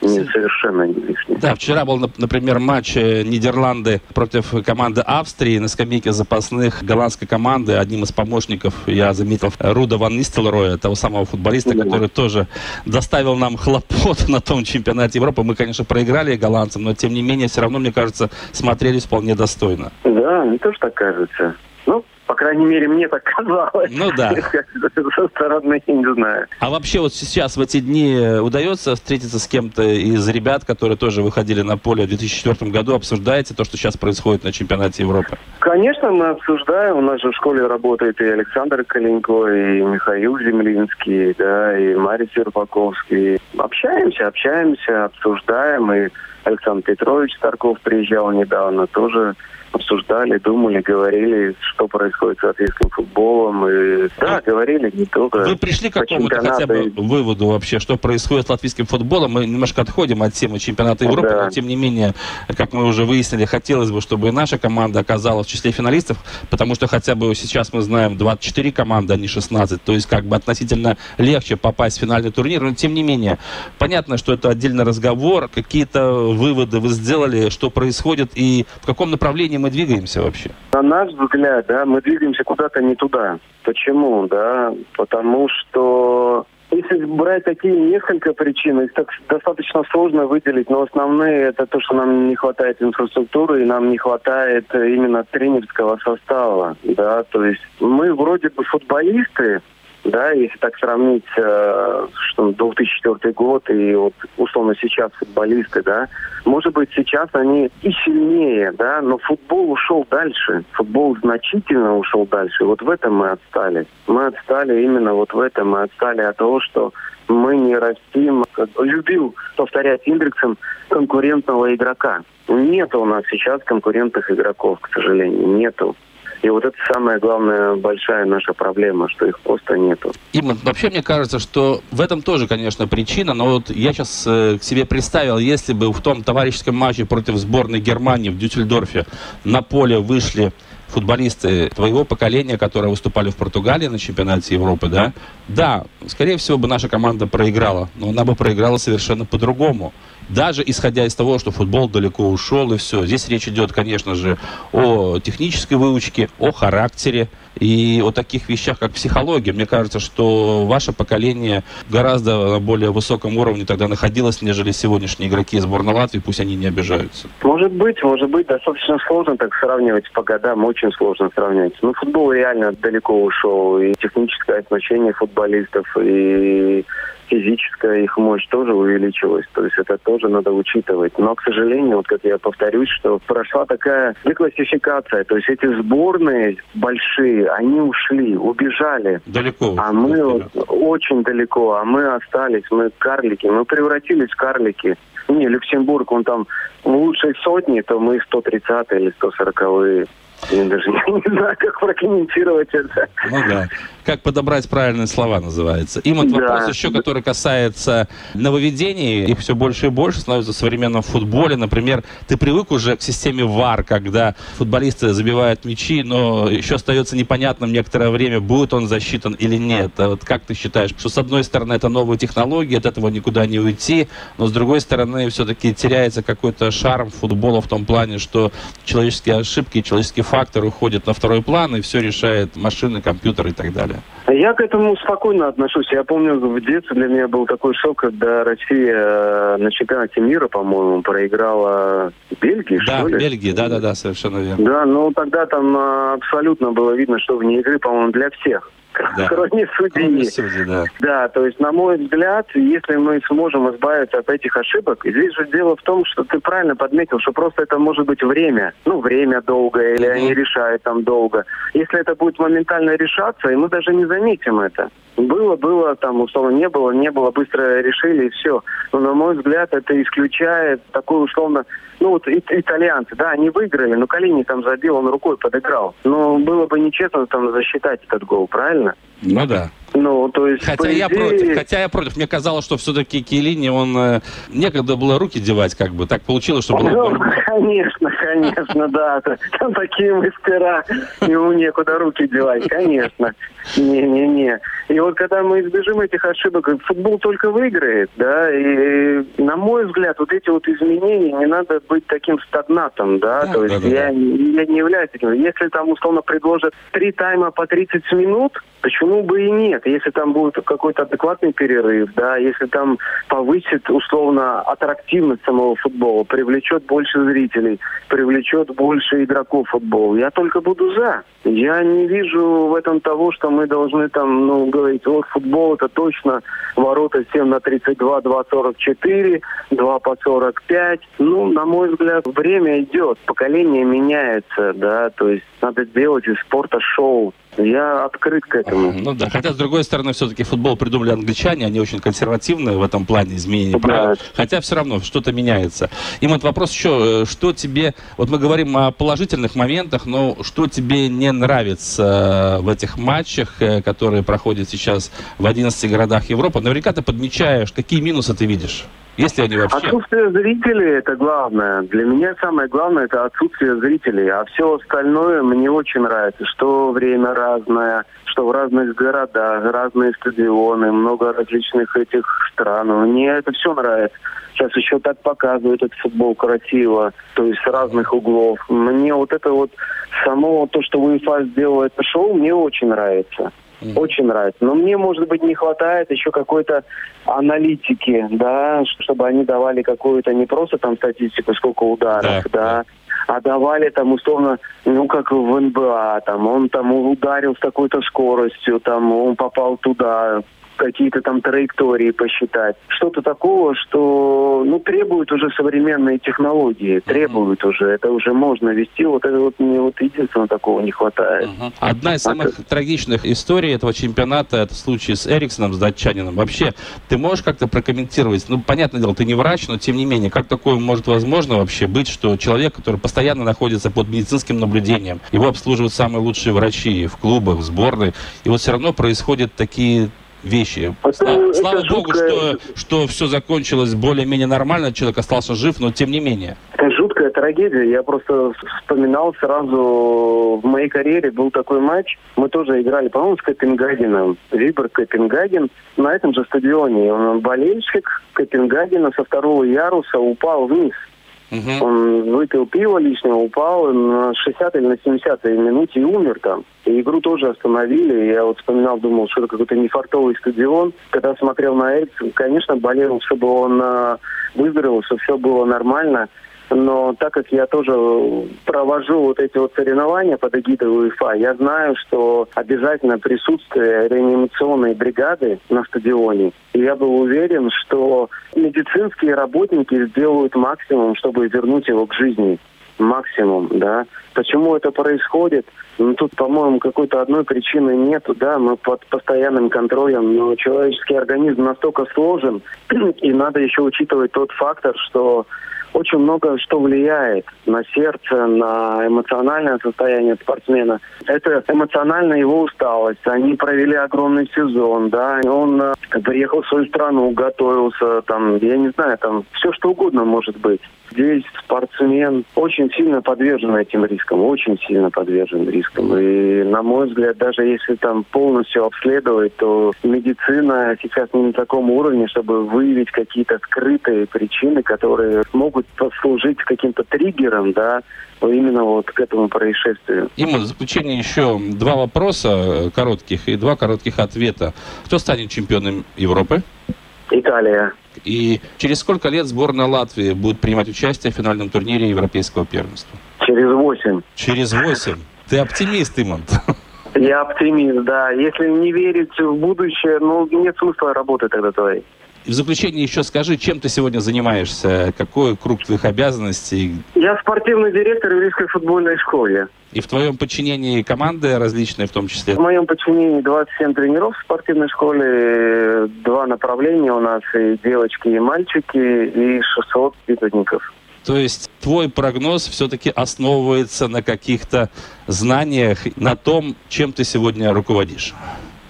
не, совершенно не лишний. Да, вчера был, например, матч э, Нидерланды против команды Австрии на скамейке запасных голландской команды. Одним из помощников я заметил Руда Ван Нистелроя, того самого футболиста, да. который тоже доставил нам хлопот <laughs> на том чемпионате Европы. Мы, конечно, проиграли голландцам, но тем не менее, все равно, мне кажется, смотрелись вполне достойно. Да, мне тоже так кажется. Ну, по крайней мере, мне так казалось. Ну да. <laughs> Со стороны, не знаю. А вообще вот сейчас, в эти дни, удается встретиться с кем-то из ребят, которые тоже выходили на поле в 2004 году? Обсуждаете то, что сейчас происходит на чемпионате Европы? Конечно, мы обсуждаем. У нас же в школе работает и Александр Калинько, и Михаил Землинский, да, и Марий Серпаковский. Общаемся, общаемся, обсуждаем. И Александр Петрович Старков приезжал недавно, тоже обсуждали, думали, говорили, что происходит с латвийским футболом. И, да, а говорили не только Вы пришли к какому-то хотя бы выводу вообще, что происходит с латвийским футболом? Мы немножко отходим от темы чемпионата Европы, да. но тем не менее, как мы уже выяснили, хотелось бы, чтобы наша команда оказалась в числе финалистов, потому что хотя бы сейчас мы знаем 24 команды, а не 16, то есть как бы относительно легче попасть в финальный турнир, но тем не менее, понятно, что это отдельный разговор, какие-то выводы вы сделали, что происходит и в каком направлении мы двигаемся вообще? На наш взгляд, да, мы двигаемся куда-то не туда. Почему, да? Потому что если брать такие несколько причин, их так достаточно сложно выделить, но основные это то, что нам не хватает инфраструктуры и нам не хватает именно тренерского состава, да, то есть мы вроде бы футболисты, да, если так сравнить, э, что 2004 год и вот условно сейчас футболисты, да, может быть сейчас они и сильнее, да, но футбол ушел дальше, футбол значительно ушел дальше, вот в этом мы отстали. Мы отстали именно вот в этом, мы отстали от того, что мы не растим, как любил повторять Индриксон, конкурентного игрока. Нет у нас сейчас конкурентных игроков, к сожалению, нету. И вот это самая главная большая наша проблема, что их просто нету. Иман, вообще мне кажется, что в этом тоже, конечно, причина, но вот я сейчас э, себе представил, если бы в том товарищеском матче против сборной Германии в Дюссельдорфе на поле вышли футболисты твоего поколения, которые выступали в Португалии на чемпионате Европы, да, да, скорее всего бы наша команда проиграла, но она бы проиграла совершенно по-другому даже исходя из того, что футбол далеко ушел и все. Здесь речь идет, конечно же, о технической выучке, о характере, и о таких вещах, как психология. Мне кажется, что ваше поколение гораздо на более высоком уровне тогда находилось, нежели сегодняшние игроки сборной Латвии, пусть они не обижаются. Может быть, может быть, достаточно сложно так сравнивать по годам, очень сложно сравнивать. Ну, футбол реально далеко ушел, и техническое оснащение футболистов, и физическая их мощь тоже увеличилась. То есть это тоже надо учитывать. Но, к сожалению, вот как я повторюсь, что прошла такая деклассификация. То есть эти сборные большие, они ушли, убежали. Далеко. А мы вот, очень далеко, а мы остались, мы карлики. Мы превратились в карлики. Не, Люксембург, он там в лучшей сотни, то мы 130 или 140-е. Я даже <laughs> не, знаю, как прокомментировать это. Ну да. Как подобрать правильные слова называется. И вот да. вопрос еще, который касается нововведений. Их все больше и больше становится в современном футболе. Например, ты привык уже к системе ВАР, когда футболисты забивают мячи, но еще остается непонятным некоторое время, будет он засчитан или нет. А вот как ты считаешь, что с одной стороны это новые технологии, от этого никуда не уйти, но с другой стороны все-таки теряется какой-то шарм футбола в том плане, что человеческие ошибки, человеческие фактор уходит на второй план, и все решает машины, компьютеры и так далее? Я к этому спокойно отношусь. Я помню, в детстве для меня был такой шок, когда Россия э, на чемпионате мира, по-моему, проиграла Бельгии, да, что ли? Бельгии, да-да-да, совершенно верно. Да, ну тогда там э, абсолютно было видно, что вне игры, по-моему, для всех да. <laughs> кроме судьи. Кроме судьи да. да, то есть, на мой взгляд, если мы сможем избавиться от этих ошибок, здесь же дело в том, что ты правильно подметил, что просто это может быть время. Ну, время долгое, или mm-hmm. они решают там долго. Если это будет моментально решаться, и мы даже не заметим это. Было, было, там, условно, не было, не было, быстро решили, и все. Но, на мой взгляд, это исключает такой, условно, ну, вот итальянцы, да, они выиграли, но Калини там забил, он рукой подыграл. Но было бы нечестно там засчитать этот гол, правильно? Ну да. Ну, то есть, хотя я идее... против, хотя я против. Мне казалось, что все-таки Келини, он э, некогда было руки девать, как бы. Так получилось, что было. Ну, <laughs> конечно, конечно, да. Там такие мастера, ему некуда руки девать, конечно. Не-не-не. И вот когда мы избежим этих ошибок, футбол только выиграет, да, и, на мой взгляд, вот эти вот изменения, не надо быть таким стагнатом, да, да то есть да, я, да. я не являюсь таким. Если там, условно, предложат три тайма по 30 минут, почему бы и нет? Если там будет какой-то адекватный перерыв, да, если там повысит, условно, аттрактивность самого футбола, привлечет больше зрителей, привлечет больше игроков футбола, я только буду за. Я не вижу в этом того, что мы должны там, ну, говорить, вот футбол это точно ворота 7 на 32, 2 44, 2 по 45. Ну, на мой взгляд, время идет, поколение меняется, да, то есть надо делать из спорта шоу. Я открыт к этому. Ну да, хотя, с другой стороны, все-таки футбол придумали англичане, они очень консервативные в этом плане изменения правил. Хотя все равно что-то меняется. И вот вопрос еще, э, что тебе, вот мы говорим о положительных моментах, но что тебе не нравится в этих матчах, э, которые проходят сейчас в 11 городах Европы? Наверняка ты подмечаешь, какие минусы ты видишь? Если они вообще... Отсутствие зрителей – это главное. Для меня самое главное – это отсутствие зрителей. А все остальное мне очень нравится. Что время разное, что в разных городах, разные стадионы, много различных этих стран. Мне это все нравится. Сейчас еще так показывают этот футбол красиво, то есть с разных углов. Мне вот это вот само то, что УЕФА сделал это шоу, мне очень нравится. Очень нравится. Но мне, может быть, не хватает еще какой-то аналитики, да, чтобы они давали какую-то не просто там статистику, сколько ударов, да, да а давали там условно, ну как в НБА, там он там ударил с такой-то скоростью, там он попал туда, какие-то там траектории посчитать. Что-то такого, что ну, требует уже современные технологии, требуют уже. Это уже можно вести. Вот это вот мне вот единственного такого не хватает. Mm-hmm. Одна из самых это... трагичных историй этого чемпионата это случай с Эриксоном, с датчанином. Вообще, ты можешь как-то прокомментировать? Ну, понятное дело, ты не врач, но тем не менее, как такое может возможно вообще быть, что человек, который постоянно находится под медицинским наблюдением, его обслуживают самые лучшие врачи в клубах, в сборной, и вот все равно происходят такие вещи. Это, слава, это богу, что, что все закончилось более-менее нормально, человек остался жив, но тем не менее. Это жуткая трагедия. Я просто вспоминал сразу в моей карьере был такой матч. Мы тоже играли, по-моему, с Копенгагеном. Вибор Копенгаген на этом же стадионе. Он болельщик Копенгагена со второго яруса упал вниз. Угу. Он выпил пиво лишнего, упал на 60 или на 70 минуте и умер там. И игру тоже остановили. Я вот вспоминал, думал, что это какой-то нефартовый стадион. Когда смотрел на Эриксона, конечно, болел, чтобы он э, выздоровел, чтобы все было нормально. Но так как я тоже провожу вот эти вот соревнования под эгидой УЕФА, я знаю, что обязательно присутствие реанимационной бригады на стадионе. И я был уверен, что медицинские работники сделают максимум, чтобы вернуть его к жизни. Максимум, да. Почему это происходит? Ну, тут, по-моему, какой-то одной причины нету, да, мы под постоянным контролем, но человеческий организм настолько сложен, <clears throat> и надо еще учитывать тот фактор, что очень много что влияет на сердце, на эмоциональное состояние спортсмена. Это эмоциональная его усталость. Они провели огромный сезон, да, он э, приехал в свою страну, готовился, там, я не знаю, там, все что угодно может быть. Здесь спортсмен очень сильно подвержен этим рискам, очень сильно подвержен рискам. И, на мой взгляд, даже если там полностью обследовать, то медицина сейчас не на таком уровне, чтобы выявить какие-то скрытые причины, которые могут послужить каким-то триггером, да, именно вот к этому происшествию. Има, в заключение еще два вопроса э, коротких и два коротких ответа. Кто станет чемпионом Европы? Италия. И через сколько лет сборная Латвии будет принимать участие в финальном турнире Европейского первенства? Через восемь. Через восемь. Ты оптимист, Имант. Я оптимист, да. Если не верить в будущее, ну, нет смысла работать тогда твоей. И в заключение еще скажи, чем ты сегодня занимаешься? Какой круг твоих обязанностей? Я спортивный директор Еврейской футбольной школы. И в твоем подчинении команды различные в том числе? В моем подчинении 27 тренеров в спортивной школе, два направления у нас, и девочки, и мальчики, и 600 воспитанников. То есть твой прогноз все-таки основывается на каких-то знаниях, на том, чем ты сегодня руководишь?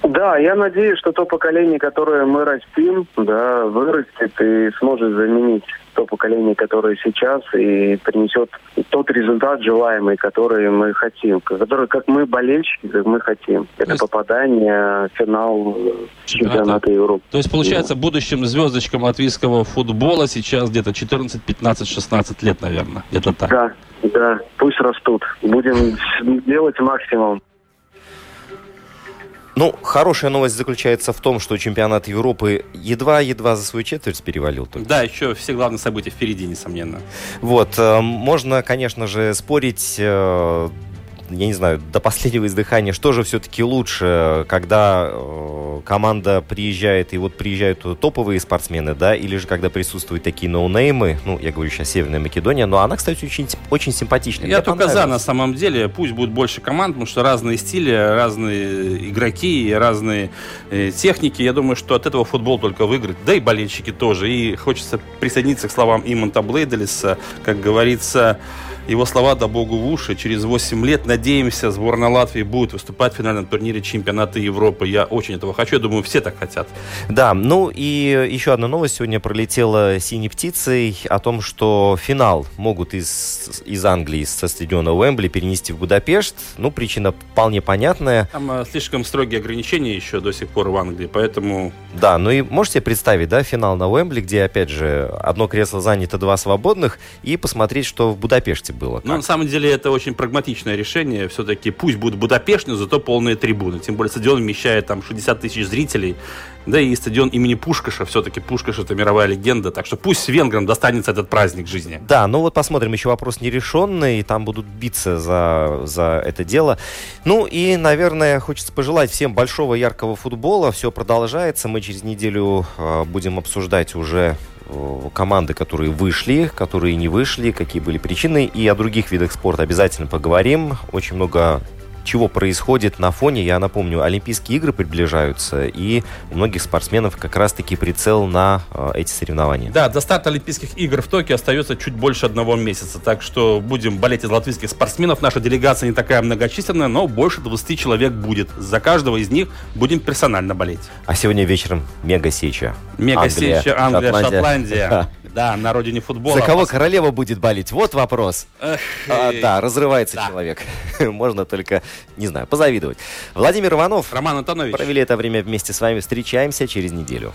Да, я надеюсь, что то поколение, которое мы растим, да, вырастет и сможет заменить то поколение, которое сейчас, и принесет тот результат желаемый, который мы хотим, который, как мы болельщики, как мы хотим. Это есть... попадание в финал чемпионата Европы. То есть, получается, будущим звездочкам латвийского футбола сейчас где-то 14, 15, 16 лет, наверное. Где-то так. Да, да, пусть растут. Будем делать максимум. Ну, хорошая новость заключается в том, что чемпионат Европы едва-едва за свою четверть перевалил. Только. Да, еще все главные события впереди, несомненно. Вот, э, можно, конечно же, спорить э, я не знаю, до последнего издыхания, что же все-таки лучше, когда э, команда приезжает, и вот приезжают топовые спортсмены, да, или же когда присутствуют такие ноунеймы, ну, я говорю сейчас Северная Македония, но она, кстати, очень, очень симпатичная. Я Мне только за, на самом деле, пусть будет больше команд, потому что разные стили, разные игроки, разные э, техники, я думаю, что от этого футбол только выиграет, да и болельщики тоже, и хочется присоединиться к словам Имонта Блейделиса, как говорится, его слова «да богу в уши». Через 8 лет, надеемся, сборная Латвии будет выступать в финальном турнире чемпионата Европы. Я очень этого хочу. Я думаю, все так хотят. Да, ну и еще одна новость сегодня пролетела синей птицей о том, что финал могут из, из Англии, со стадиона Уэмбли перенести в Будапешт. Ну, причина вполне понятная. Там э, слишком строгие ограничения еще до сих пор в Англии, поэтому... Да, ну и можете представить, да, финал на Уэмбли, где, опять же, одно кресло занято, два свободных, и посмотреть, что в Будапеште было. Ну, на самом деле, это очень прагматичное решение. Все-таки пусть будет Будапешт, но зато полные трибуны. Тем более стадион вмещает там 60 тысяч зрителей. Да и стадион имени Пушкаша, все-таки Пушкаш это мировая легенда, так что пусть венграм достанется этот праздник жизни. Да, ну вот посмотрим, еще вопрос нерешенный, и там будут биться за, за это дело. Ну и, наверное, хочется пожелать всем большого яркого футбола, все продолжается, мы через неделю э, будем обсуждать уже команды, которые вышли, которые не вышли, какие были причины. И о других видах спорта обязательно поговорим. Очень много чего происходит на фоне. Я напомню, Олимпийские игры приближаются, и у многих спортсменов как раз-таки прицел на э, эти соревнования. Да, до старта Олимпийских игр в Токио остается чуть больше одного месяца, так что будем болеть из латвийских спортсменов. Наша делегация не такая многочисленная, но больше 20 человек будет. За каждого из них будем персонально болеть. А сегодня вечером мега-сеча. Мега-сеча, Англия, Англия, Шотландия. Шотландия. <laughs> Да, на родине футбола. За кого королева будет болеть? Вот вопрос. Эх, а, да, разрывается да. человек. <laughs> Можно только, не знаю, позавидовать. Владимир Иванов. Роман Антонович. Провели это время вместе с вами. Встречаемся через неделю.